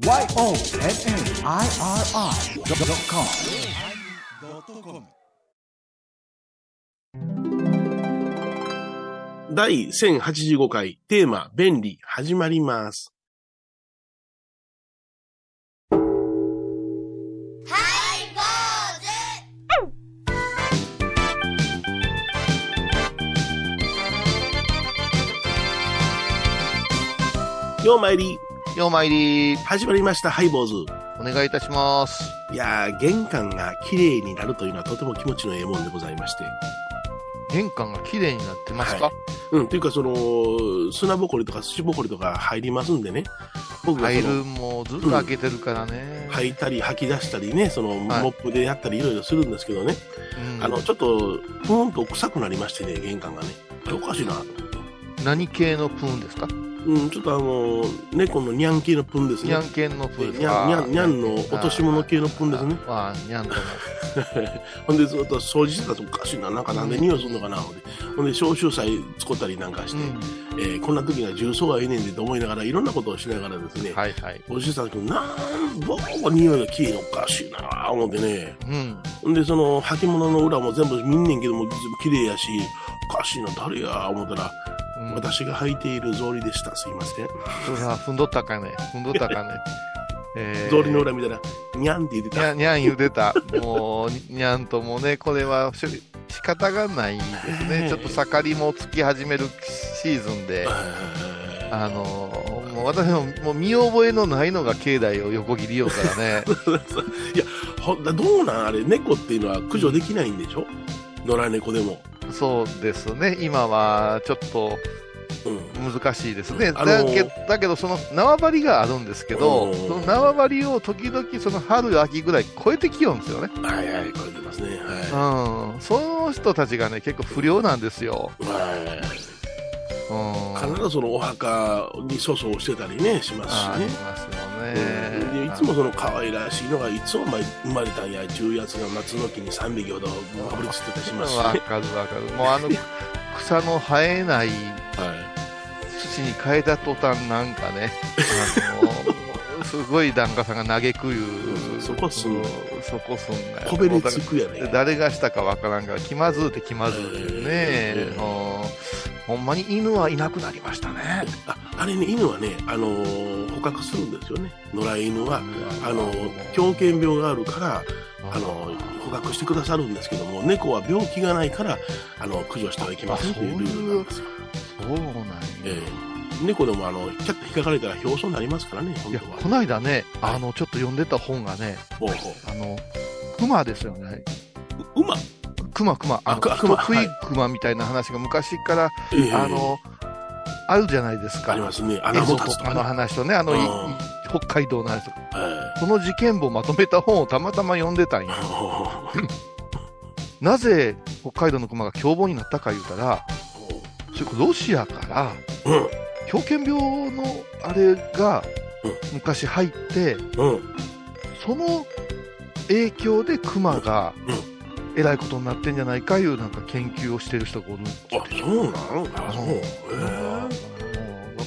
YONNIRI.com 第1085回テーマ、便利、始まります。ようまいり、ようまいり、始まりました、ハイボーズ。お願いいたします。いやー、玄関が綺麗になるというのはとても気持ちのええもんでございまして。玄関が綺麗になってますか、はうん、というか、その、砂ぼこりとか土ぼこりとか入りますんでね。僕入るもうずっと開けてるからね。吐いたり吐き出したりね、その、はいモップでやったりいろいろするんですけどね。うんあの、ちょっと、ふーんと臭くなりましてね、玄関がね。おかしいな。何系のプーンですか？うん、ちょっとあの、猫のニャン系のプンですね。ニャン系のプーンですニャン、ニャン、ニャンの落とし物系のプンですね。ああ、ニャンとも。ほんでずっと掃除してたらおかしいな。なんかなんで匂いするのかな。ほんで、ほんで消臭剤使ったりなんかして、うん。えーこんな時には重曹がええねんでと思いながら、いろんなことをしながらですね、はいはい。おじさんなんぼ匂いが消えおかしいな思ってね。うん。ほんで、その、履物の裏も全部見んねんけども、綺麗やし、おかしいな、誰や、思ったら、うん、私が履いている草履でした。すいません。それは踏んどったかね。踏んどったかね。え草履の裏見たら、にゃんって言ってた。にゃん、言うてた。もう、にゃんともね、これはし仕方がないですね。ちょっと盛りもつき始めるシーズンで。あのもう私ももう見覚えのないのが境内を横切りようからね。いや、ほどうなん？あれ、猫っていうのは駆除できないんでしょ？野良猫でも。そうですね。今はちょっとうん。難しいですね。あのだけだけど、その縄張りがあるんですけど、うんその縄張りを時々その春、秋ぐらい超えてきようんですよね。はいはい、これ出ますね。はうん。その人たちがね、結構不良なんですよ。い。はいうん。必ずそのお墓に粗相してたりね、しますしね。ますよね。いつもその可愛らしいのがいつも生まれたんやちゅうやつが松の木に3匹ほどかぶりつってたりしますしね。わかるわかる。もうあの草の生えないはい土に変えた途端なんかね、あの すごい檀家さんが嘆くいう、そこすんそこすんこべりつくやね。誰がしたかわからんから、気まずうて気まずうてね、ええうんほんまに犬はいなくなりましたね。ああれね、犬はね、あのー捕獲するんですよね。野良犬は。あの狂犬病があるから、あの捕獲してくださるんですけども、猫は病気がないから、あの駆除してはいけませんというルールなんですよ。そうなんや。ええ猫でもあの、キャッと引っかかれたら表彰になりますからね、いや、本当は。こないだね、あの、ちょっと読んでた本がね、ほうほあの、熊ですよね。う馬熊、熊、あの、あく熊人食い熊みたいな話が昔から、ええあの、あるじゃないですか。ありますね。とかの。話とね、あの、北海道の話とか、はその事件簿をまとめた本をたまたま読んでたんいや。なぜ北海道の熊が凶暴になったか言うたら、ロシアから、うん。狂犬病のあれがうん昔入って、うん。その影響で熊がうんえらいことになってんじゃないかいうなんか研究をしてる人がおる。あ、そうなんあ、そう。へうん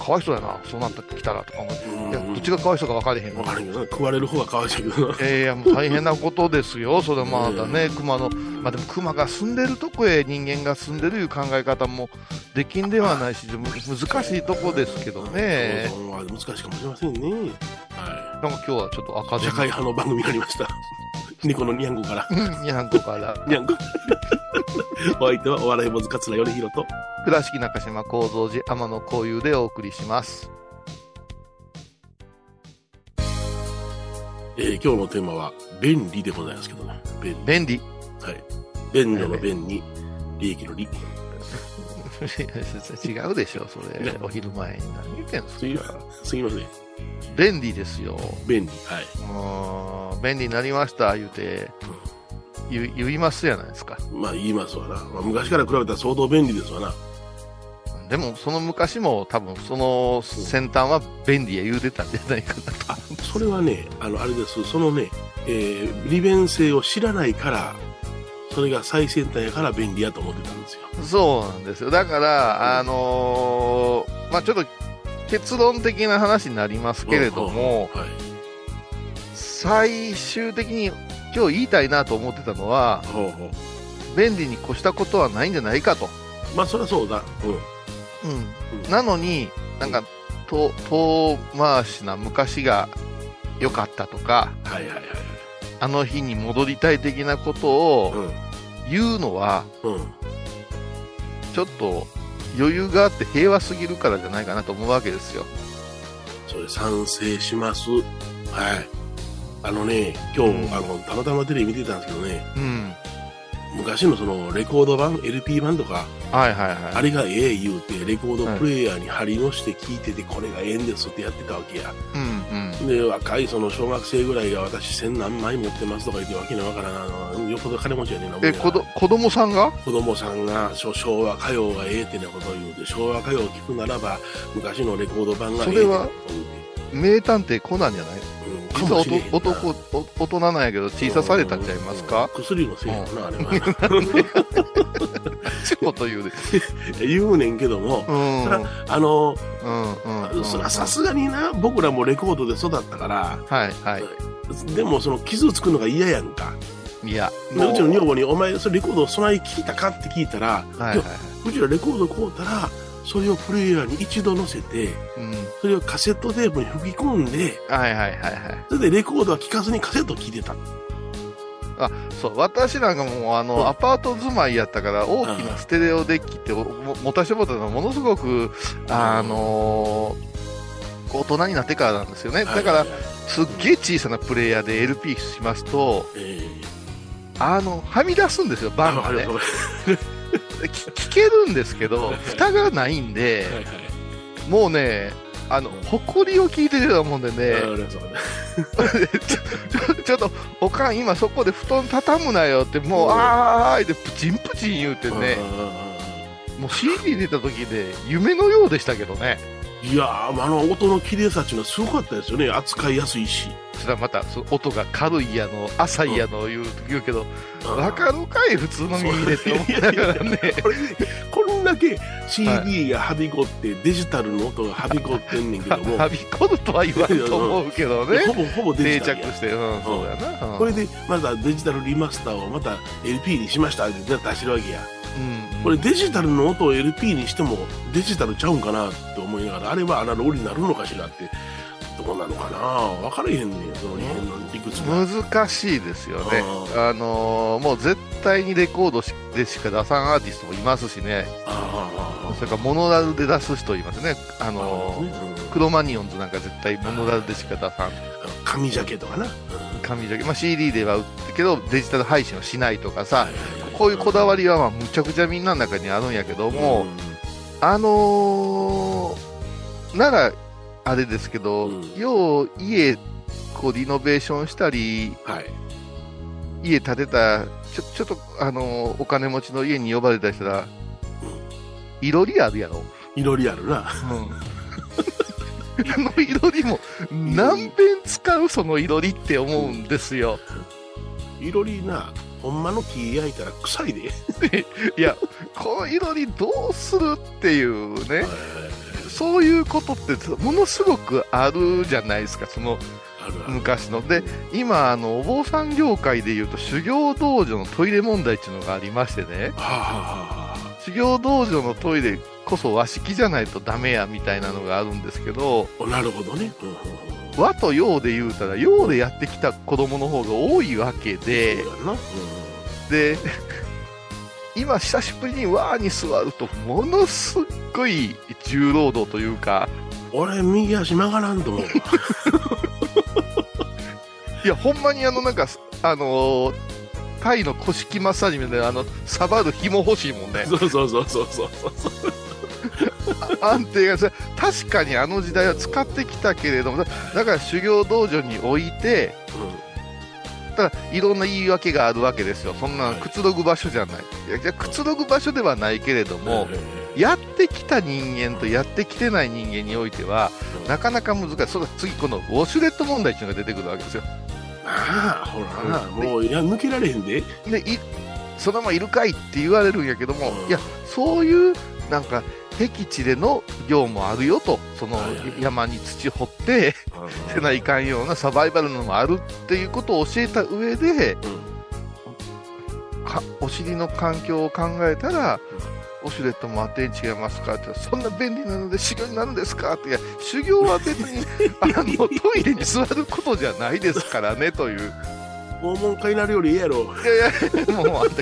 かわいそうやな、そうなってきたらとか思って。えいや、どっちがかわいそうか分かれへんわかるけどな食われる方がかわいそうやけどな。えーいや、もう大変なことですよ、それはまだね、熊の、まあでも熊が住んでるとこへ人間が住んでるいう考え方もできんではないし、難しいとこですけどね、難しいかもしれませんね。はなんか今日はちょっと赤い。で社会派の番組になりました。猫のニャンコから。にゃんこから、ニャンコ。お相手はお笑い坊主桂頼宏と。倉敷中島幸三寺天野幸雄でお送りします。えー今日のテーマは、便利でございますけどね。便利。便利。はい。便所の便に、利益の利。違うでしょ、それね。お昼前に何言ってんすいすか。すいません。便利ですよ。便利。はい。もう便利になりました、言うて、言い言いますやないですか。まあ言いますわな。まあ、昔から比べたら相当便利ですわな。でも、その昔も多分、その先端は便利や言うてたんじゃないかなと。あ、それはね、あの、あれです。そのね、えー利便性を知らないから、それが最先端やから便利やと思ってたんですよ。そうなんですよ。だから、あのーまあちょっと結論的な話になりますけれども、はい。最終的に今日言いたいなと思ってたのは、ほうほう。便利に越したことはないんじゃないかと。まあそりゃそうだ。うん。うん、なのに、なんか、遠遠回しな昔が良かったとか、はいはいはいあの日に戻りたい的なことを言うのは、うんうん。ちょっと余裕があって平和すぎるからじゃないかなと思うわけですよ。それ賛成します。はい。あのね今日、うん。あのたまたまテレビ見てたんですけどね。うん。昔のそのレコード版 LP 版とかはいはいはい。あれがええ言うてレコードプレイヤーに貼りのして聞いててこれがええんですってやってたわけや。うんうん。で若いその小学生ぐらいが私千何枚持ってますとか言ってわけのわからんよっぽど金持ちやねんなえ、子ど子供さんが？子供さんが昭昭和歌謡がええってなことを言うて昭和歌謡を聞くならば昔のレコード版がええってなことを言うて。名探偵コナンじゃない？実は男お大人なんやけど小さされたんちゃいますか？うん薬のせいやろな、あれは。ちこと言うで。言うねんけども、うん。そらあの、うんうん。そらさすがにな、僕らもレコードで育ったから、はいはい。でもその傷つくのが嫌やんか。いや、でうちの女房に、お前、それレコード備え聞いたかって聞いたら、はいはいはい。うちらレコード買うたら、それをプレイヤーに一度乗せて、うん。それをカセットテープに吹き込んで、はいはいはいはい。それでレコードは聴かずにカセットを聴いてた。あそう。私なんかもうあの、うん。アパート住まいやったから大きなステレオデッキって持たしてもらったのがものすごく、あのー大人になってからなんですよね。だからすっげえ小さなプレイヤーで LP しますとえあのはみ出すんですよーバンがね聞聞けるんですけど蓋がないんではいもうねあの埃を聞いてるようなもんでね、ちょっとおかん今そこで布団畳むなよってもう、うん。あーいでプチンプチン言うてね、もう CD 出た時で夢のようでしたけどね。いやー、あの音の綺麗さっていうのはすごかったですよね。扱いやすいし。それはまたそ音が軽いやの浅いやの言う,、言うけどうん。わかるかい普通の耳でって思 いながらねこれだけ CD がはびこって、デジタルの音がはびこってんねんけども、はびこるとは言わんと思うけどね。ほぼほぼデ定ジタルや。着して、うん、そうやな、うんこれでまたデジタルリマスターをまた LP にしましたって出してるわけや。うんうんこれデジタルの音を LP にしてもデジタルちゃうんかなって思いながら、あれはアナログになるのかしらって、どうなのかな？分からへんねん、その辺の理屈が。難しいですよね。うあのーもう絶対にレコードしでしか出さんアーティストもいますしね。あそれからモノラルで出す人いますね。ああ、のーね。クロマニオンズなんか絶対モノラルでしか出さん。紙ジャケとかな。紙ジャケ、まあ、CD では売ってるけどデジタル配信はしないとかさこういうこだわりはまあむちゃくちゃみんなの中にあるんやけども、あのーならあれですけど、うん。よう家こうリノベーションしたりはい。家建てたちょちょっと、あのーお金持ちの家に呼ばれたりしたら、いろりあるやろ、いろりあるな。あのいろりも何遍使うそのいろりって思うんですよいろりな、ほんまの木焼いたら臭いで。いやこのいろりどうするっていうねそういうことってものすごくあるじゃないですかその。昔ので今あのお坊さん業界でいうと修行道場のトイレ問題っていうのがありましてねはあ、はあ修行道場のトイレこそ和式じゃないとダメやみたいなのがあるんですけどあ、なるほどね。うん和と洋で言うたら洋でやってきた子供の方が多いわけでそうやな。で 今久しぶりに和に座るとものすっごい重労働というかうん俺、右足曲がらんと思うわ。いやほんまにあのなんかあのータイの古式マッサージみたいなあのサバる紐欲しいもんねそうそうそうそうそうそう。安定がさ確かにあの時代は使ってきたけれどもだだから修行道場に置いてただいろんな言い訳があるわけですよ。そんなはいくつろぐ場所じゃない。いやじゃあくつろぐ場所ではないけれどうんも、やってきた人間とやってきてない人間においてはうん。なかなか難しい。それ次このウォシュレット問題っていうのが出てくるわけですよ。ああ、ほら。な、もう、いや、抜けられへんで。でいそのままいるかいって言われるんやけども、うん。いやそういうなんか僻地での業もあるよと、その山に土掘って、せないかんようなサバイバルのもあるっていうことを教えた上で、かお尻の環境を考えたら、オシュレットもアテン違いますかって、そんな便利なので修行になるんですか？って、いや、修行は別に、あの、トイレに座ることじゃないですからね、という。訪問会になるよりいいやろ。いやいや、もうあんた、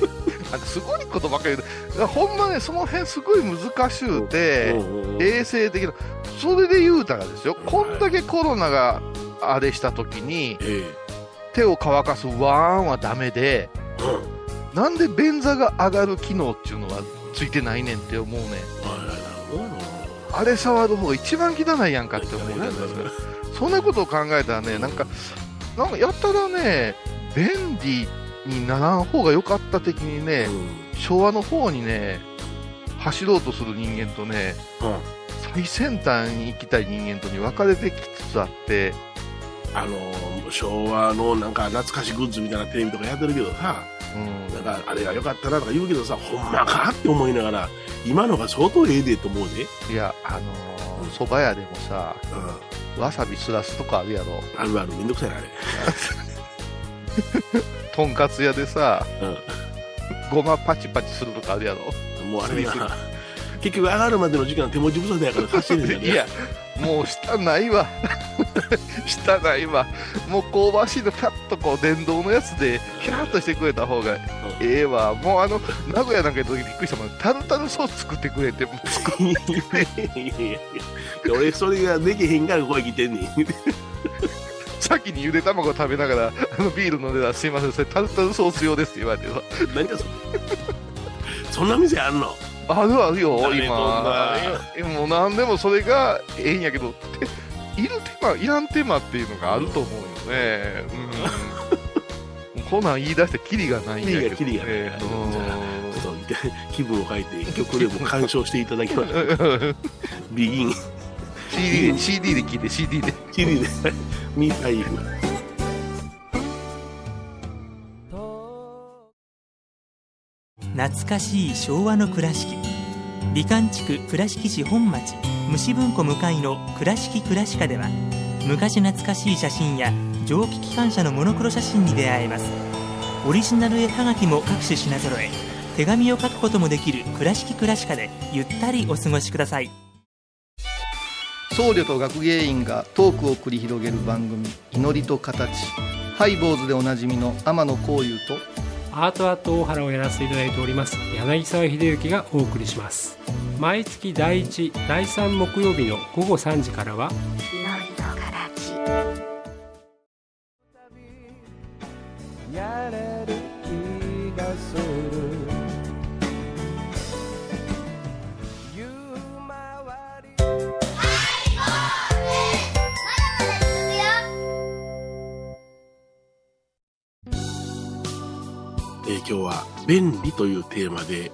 なんかすごいことばっかり言う。ほんまね、その辺すごい難しゅうて、衛生的な、それで言うたらですよ、こんだけコロナがあれした時に、え手を乾かすワーンはダメで、なんで便座が上がる機能っていうのはついてないねんって思うね。あれ触る方が一番汚いやんかって思うじゃないですか。そんなことを考えたらね、なんか、なんかやったらね、便利にならん方が良かった的にね、昭和の方にね、走ろうとする人間とね、うん。うん。最先端に行きたい人間とに分かれてきつつあって、あのー、昭和のなんか懐かしグッズみたいなテレビとかやってるけどさ、うん、なんかあれが良かったなとか言うけどさ、ほんまかって思いながら、今のが相当ええでと思うで。いや、あのー、蕎麦屋でもさ、うん。わさびすらすとかあるやろ。あるある、めんどくさいな、あれ。とんかつ屋でさ、うごまパチパチするとかあるやろ？ん。もうあれな、結局上がるまでの時間手持ち無沙汰やから走るんだよね。いや、もう下ないわ。下ないわ。もう香ばしいのパッとこう電動のやつで、キャーッとしてくれた方がええわ。もうあの、名古屋なんか行った時びっくりしたもん。タルタルソース作ってくれて、もう作いやいやいや俺それができへんからここへ来てんねん。先にゆで卵食べながら、あのビール飲んでたら、すいません、それタルタルソース用ですって言われてさ。何だそれ。そんな店あんの？あるあるよ、今。もう何でもそれがええんやけど、ている手間、いらん手間っていうのがあると思うよね。うん。こんなん言い出してキリがないんやけど、ね。キリがキリがないうんちょっと気分を変えて曲でも鑑賞していただきましょう。ビギン、CD で、CD で聞いて、CD で。キリで、ミファイル。懐かしい昭和の倉敷美観地区倉敷市本町虫文庫向かいの「倉敷倉歯科」では昔懐かしい写真や蒸気機関車のモノクロ写真に出会えますオリジナル絵はがきも各種品揃え手紙を書くこともできる「倉敷倉歯科」でゆったりお過ごしください僧侶と学芸員がトークを繰り広げる番組「祈りと形」ハイボーズでおなじみの天野幸雄とアートアート大原をやらせていただいております柳沢秀幸がお送りします。毎月第1第3木曜日の午後3時からはやれえー今日は便利というテーマで、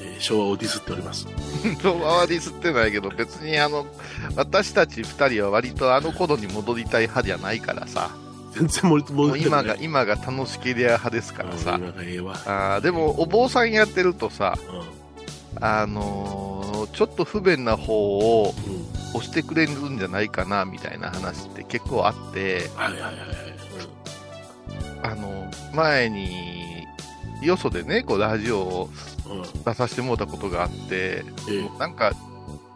えー昭和をディスっております。昭和はディスってないけど、別にあの、私たち二人は割とあの頃に戻りたい派じゃないからさ。全然盛りもう盛り今が、今が楽しけりゃ派ですからさ。あーでも、お坊さんやってるとさ、うあのーちょっと不便な方をん。うん。押してくれるんじゃないかな、みたいな話って結構あって、はいはいはいはい。あの、前に、よそでね、こう、ラジオをうん。うん。出させてもらったことがあって、ええなんか、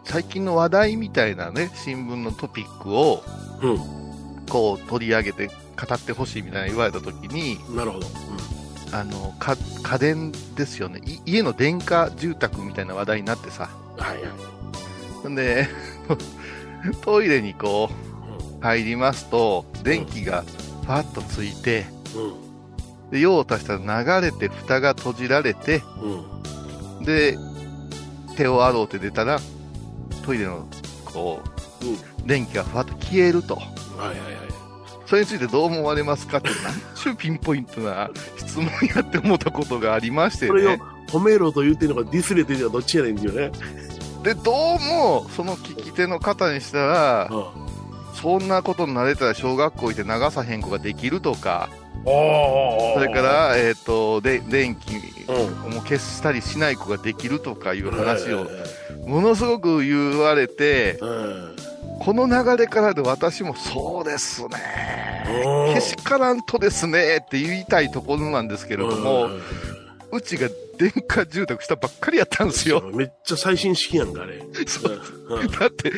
最近の話題みたいなね、新聞のトピックを、うこう、取り上げて語ってほしいみたいな言われたときに、ん。なるほど。あの、か家電ですよね。い家の電化住宅みたいな話題になってさ。うん。はいはい。ほんで、トイレにこうう、入りますと、電気がパッとついて、ん。うん。で、用を足したら流れて蓋が閉じられて、うん。で、手を洗うて出たら、トイレの、こう、うん。電気がふわっと消えると。はいはいはい。それについてどう思われますかって、なんちゅうピンポイントな質問やって思ったことがありましてそれをね。褒めろと言ってるのかディスれてるのかどっちやねんっていうね。で、どうも、その聞き手の方にしたら、うそんなことになれたら小学校行って流さへん子ができるとか、それか、ら、えっ、と、で、電気うん。も消したりしない子ができるとかいう話をえ、ものすごく言われて、この流れからで私もそうですね。うん。けしからんとですねって言いたいところなんですけれども、うちが電化住宅したばっかりやったんですよ。めっちゃ最新式やんか、あれ。そううんだって、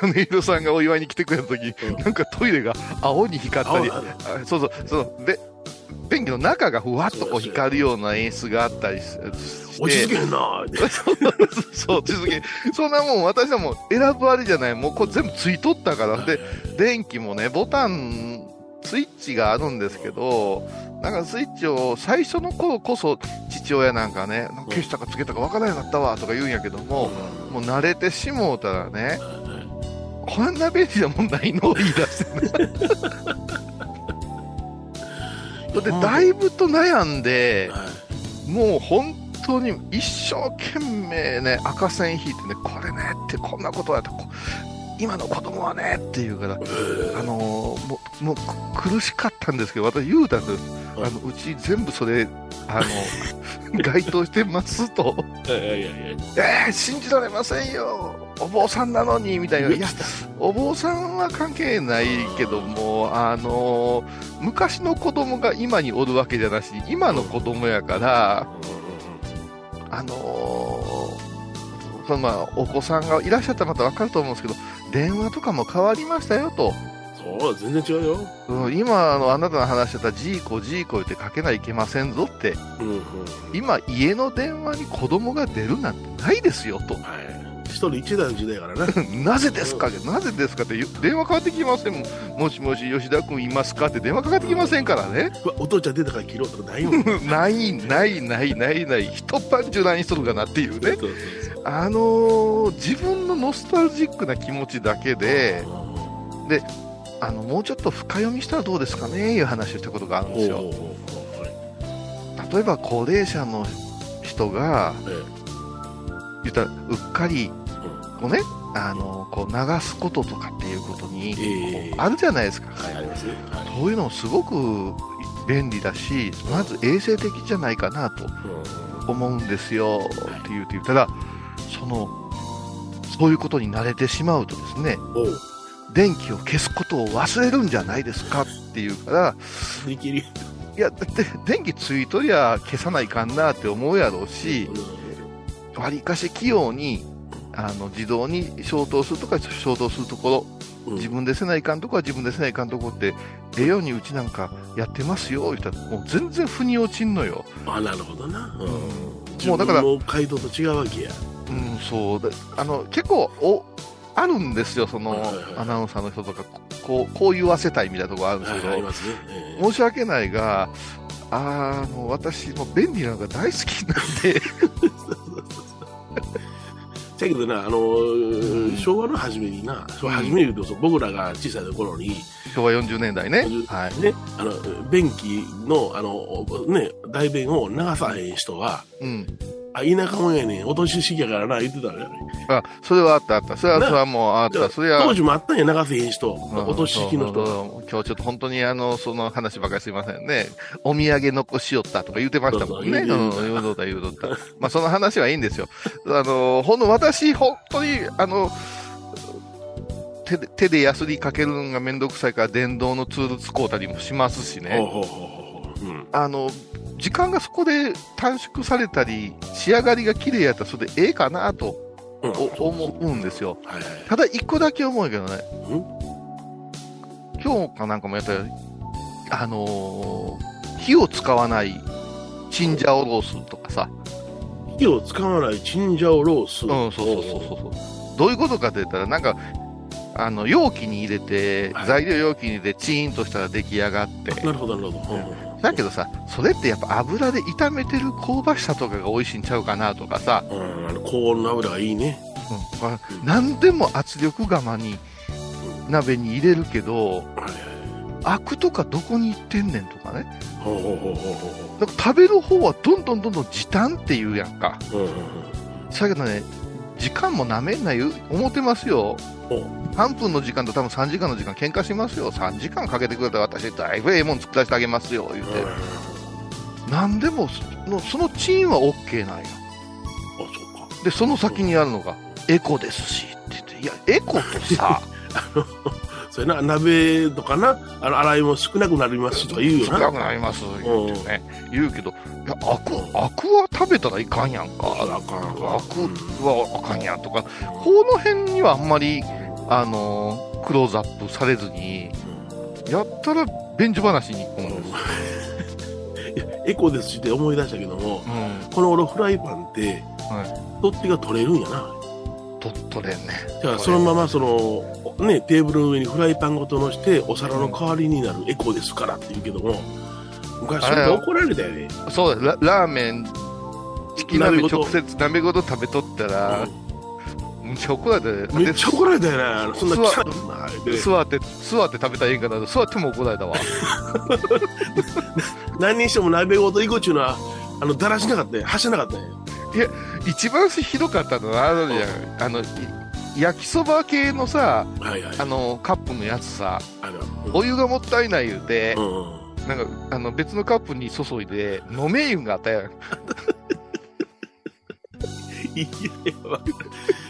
米広さんがお祝いに来てくれた時、うんなんかトイレが青に光ったり、そうそう、その、で、便器の中がふわっとこう光るような演出があったりしして、落ち着けへんな。そう、続け。そんなもん私はもう選ぶあれじゃない。もうこれ全部ついとったから。で、電気もね、ボタン、スイッチがあるんですけど、なんかスイッチを最初の頃こそ父親なんかね、消したかつけたかわからなくなったわとか言うんやけども、もう慣れてしもうたらね、こんな便利なもんないの？を言い出してね。で、だいぶと悩んで、もう本当に一生懸命ね、赤線引いてね、これねってこんなことやと、こ今の子供はねって言うから、あのーもう、もうく苦しかったんですけど、私言うたんです。あの、うち全部それ、あの、該当してますと。いやいやいやえー、信じられませんよ。お坊さんなのに、みたいな。いや、お坊さんは関係ないけども、あのー昔の子供が今におるわけじゃなし、今の子供やから、あのーそのまあ、お子さんがいらっしゃったらまた分かると思うんですけど、電話とかも変わりましたよと。そう、全然違うよ。うん、今あの、あなたの話してたジーコ、ジーコ言ってかけないけませんぞって、うんうん。今、家の電話に子供が出るなんてないですよと。はい。一人一台の時代やからな。なぜですか？なぜですかって電話かかってきませんもん。もしもし、吉田君いますかって電話かかってきませんからね。うわお父ちゃん出たから切ろうとかないもん。ない、ない、ない、ない、ない。一晩中何しとるかなっていうね。そうそうあのー自分のノスタルジックな気持ちだけで、そうあの、もうちょっと深読みしたらどうですかねいう話をしたことがあるんですよ。例えば高齢者の人が、え言ったらうっかり、こうね、あの、こう流すこととかっていうことに、あるじゃないですか。はい、そういうのもすごく便利だし、まず衛生的じゃないかなとうん。思うんですよって言うて言ったら、その、そういうことに慣れてしまうとですね、電気を消すことを忘れるんじゃないですかっていうから。いや、だって電気ついとりゃ消さないかんなって思うやろうし、わりかし器用に、あの、自動に消灯するとか消灯するところ、うん自分でせないかんとこは自分でせないかんとこって、ええようにうちなんかやってますよ、言ったら、もう全然腑に落ちんのよ。あ、なるほどな。うんもうだから街道と違うわけや。うん、そうだ。あの、結構、お、あるんですよ、そのアナウンサーの人とか、こう、こう言わせたいみたいなところあるんですけど、申し訳ないが、あの、私も便利なのが大好きなんで、だけどな、あのー昭和の初めにな、昭和初めに言うと、そう僕らが小さい頃に、昭和40年代ね。はい。ね、あの、便器の、あの、ね、大便を流さへん人は、うん。あ、田舎もんやねん、落とし式やからな、言ってた。あ、それはあったあった。それは、なそれはもうあった。それは。当時もあったんや、流せへん人。うん落とし式の人今日ちょっと本当にあの、その話ばかりすいませんね。お土産残しよったとか言ってましたもんね。そうん、言うとった言うとった。まあその話はいいんですよ。あの、ほんの私、本当に、あの、手で、手でヤスリかけるのがめんどくさいから電動のツール使うたりもしますしね。ほうほうほう。うん。あの、時間がそこで短縮されたり、仕上がりが綺麗やったらそれでええかなとう思うんですよ。はいはい。ただ一個だけ思うけどねん？今日かなんかもやっぱり、あのー火を使わないチンジャオロースとかさ。火を使わないチンジャオロース？うん、そうそうそうそうそう。どういうことかって言ったら、なんか、あの、容器に入れて、はい材料容器に入れてチーンとしたら出来上がって。なるほど、なるほど。うんだけどさ、それってやっぱ油で炒めてる香ばしさとかが美味しいんちゃうかなとかさ、うん、あの高温の油がいいね。うん何でも圧力釜に、鍋に入れるけど。アクとかどこに行ってんねんとかね。から食べる方はどんどんどんどん時短っていうやんか。う。うんうんだけどね、時間もなめんな言う思ってますよ。お。う3分の時間と多分3時間の時間喧嘩しますよ。3時間かけてくれたら私だいぶええもん作らせてあげますよ言うて、なん。でもそのそのチーンは OK なんよあ、そうか。でその先にあるのがエコですしって言って。いやエコとさ それな、鍋とかな、あの、洗いも少なくなりますとか言うよな。少なくなります言うてね。言うけどいやアクアクは食べたらいかんやんか。あかんアクはあかんやんとか。この辺にはあんまりあのクローズアップされずにやったら便所話に行くんです いやエコですしって思い出したけども、うん。この俺フライパンって、は取っ手が取れるんやな。と取れんねだからそのままその、ね、テーブルの上にフライパンごと乗して、お皿の代わりになるエコですからって言うけども、昔それで怒られたよね。そうだララーメンチキン鍋直接鍋ごと食べとったら、むっちゃ怒られてめっちゃ怒られたよね。あの。そんないな座って座って食べたらいいんかな座っても怒られたわ。何にしても鍋ごと行こうっちゅうのは、あの、だらしなかったよ。はしなかったよ。一番ひどかったのはあのじゃん。あのい焼きそば系のさはいはい。あのカップのやつさあの、お湯がもったいない言うてう、んうん。なんかあの別のカップに注いで飲め湯があったやん。い やいや、わかる。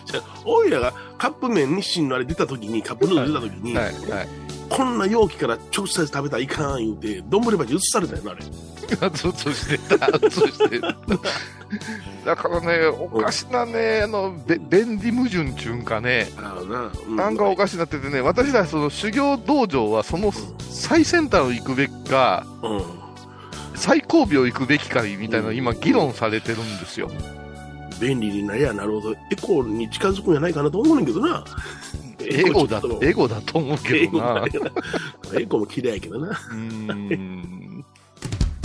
じゃあおいらがカップ麺日清のあれ出た時に、カップヌードル出た時に、はいはいこんな容器から直接食べたらいかん言うて、丼鉢移されたよな、あれ。ずっとしてた、ずっとしてた。だからね、おかしなね、あの、べ便利矛盾ちゅうんかね、な、うなんかおかしなっててね、私らその修行道場はその最先端を行くべきか、うん。最後尾を行くべきかみたいな今議論されてるんですよ。便利になりゃなるほど、エコに近づくんじゃないかなと思うねんけどな。エゴだエゴだと思うけエどな。エコも綺麗やけどな。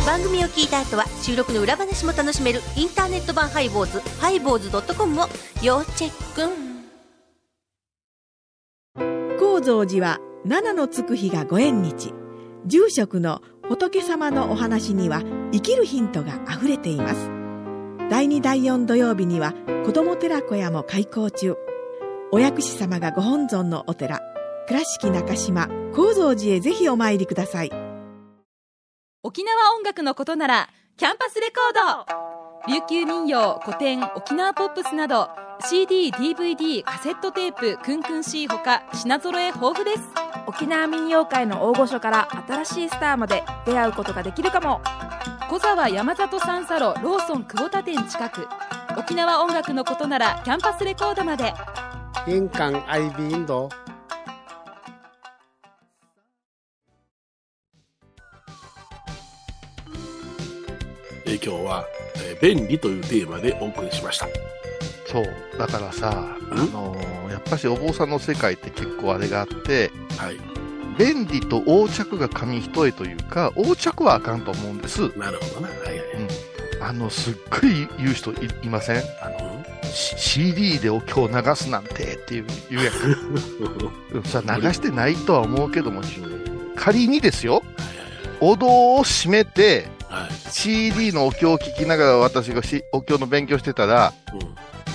番組を聞いた後は収録の裏話も楽しめるインターネット版ハイボーズハイボーズドットコムを要チェック高蔵寺は七のつく日がご縁日住職の仏様のお話には生きるヒントがあふれています第2第4土曜日には子ども寺小屋も開校中。お薬師様がご本尊のお寺倉敷中島・高蔵寺へぜひお参りください。沖縄音楽のことならキャンパスレコード。琉球民謡古典沖縄ポップスなど CD、DVD、カセットテープ、クンクン C ほか品揃え豊富です。沖縄民謡界の大御所から新しいスターまで出会うことができるかも小沢山里三佐路ローソン久保田店近く沖縄音楽のことならキャンパスレコードまで印港 IB 印度えー今日は、えー便利というテーマでお送りしました。そう。だからさ、あのーやっぱしお坊さんの世界って結構あれがあって、はい。便利と横着が紙一重というか、横着はあかんと思うんです。なるほどな。はいはいはい。あの、すっごい言う人いいません？あの、C- CD でお経を流すなんてっていう言うやん。うんさ流してないとは思うけども、仮にですよ、お堂を閉めて、CD のお経を聞きながら私がしお経の勉強してたら、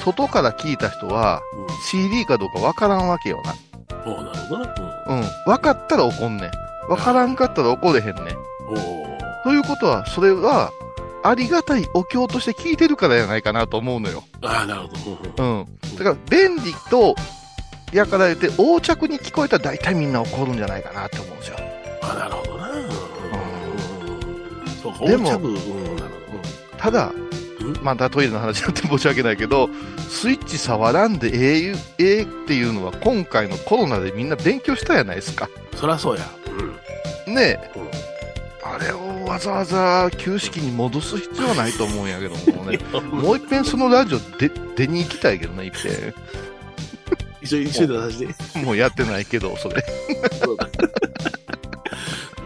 外から聞いた人は、CD かどうかわからんわけよな。おなるほどな。うん。分かったら怒んねん。分からんかったら怒れへんねん。ということは、それは、ありがたいお経として聞いてるからじゃないかなと思うのよ。ああ、なるほど。うん。だから、便利と、やかられて、横着に聞こえたら大体みんな怒るんじゃないかなって思うんですよ。あなるほどな。そうか、でも横着うん、なるほど。ただ、またトイレの話になって申し訳ないけど、スイッチ触らんでええいうええっていうのは今回のコロナでみんな勉強したやないですか。そりゃそうや。ねえ、あれをわざわざ旧式に戻す必要はないと思うんやけどもね、もう一遍そのラジオで出に行きたいけどね、一遍。一緒一緒に出させて。もうやってないけど、それ。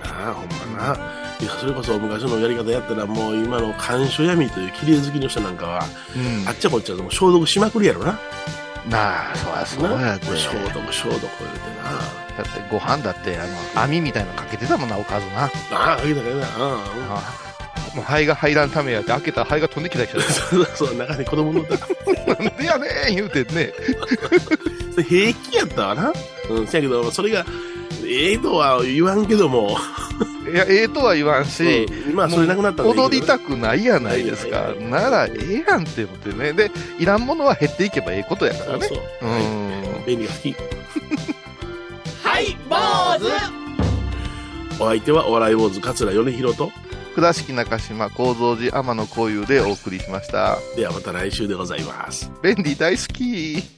なあ、ほんまな。いや、それこそ昔のやり方やったら、もう今の干渉闇という綺麗好きの人なんかは、あっちゃこっちゃもう消毒しまくりやろな。なあ、そうや、そうやって。消毒、消毒言うてな。だってご飯だって、あの、網みたいなのかけてたもんな、おかずな。ああ、かけたかけた。うん。もう肺が入らんためやって、開けたら肺が飛んできたりしてそうそう、中に子供のだ。なんでやねん言うてね。平気やったわな。うん、せやけど、それが、ええとは言わんけども、いや、ええとは言わんし、うんまあそれなくなったらいいけどね踊りたくないやないですか。なら、ええやんって思ってね。で、いらんものは減っていけばええことやからね。そううん。便利が好き。はい坊主お相手はお笑い坊主桂米宏と、倉敷中島幸三寺天野幸雄でお送りしました。ではまた来週でございます。便利大好き。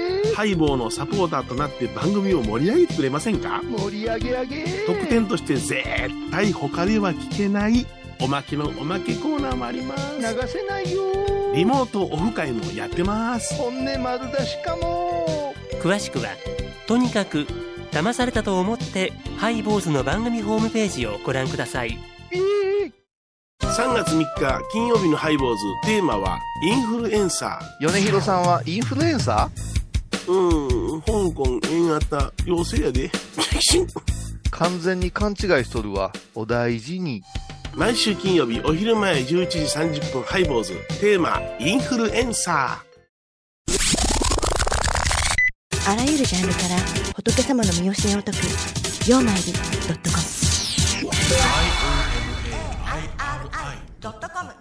ハイボーのサポーターとなって番組を盛り上げてくれませんか？盛り上げ上げ。特典として絶対他では聞けないおまけのおまけコーナーもあります。流せないよ。リモートオフ会もやってます。本音丸出しかも。詳しくはとにかく騙されたと思ってハイボーズの番組ホームページをご覧ください。3月3日金曜日のハイボーズ。テーマはインフルエンサ米広さんはインフルエンサー？うーん、香港 A 型陽性やで。ー 完全に勘違いしとるわ。お大事に。毎週金曜日お昼前11時30分ハイボーズテーマインフルエンサあらゆるジャンルから仏様の身教えを解く「曜マイルドットコム」ドットコム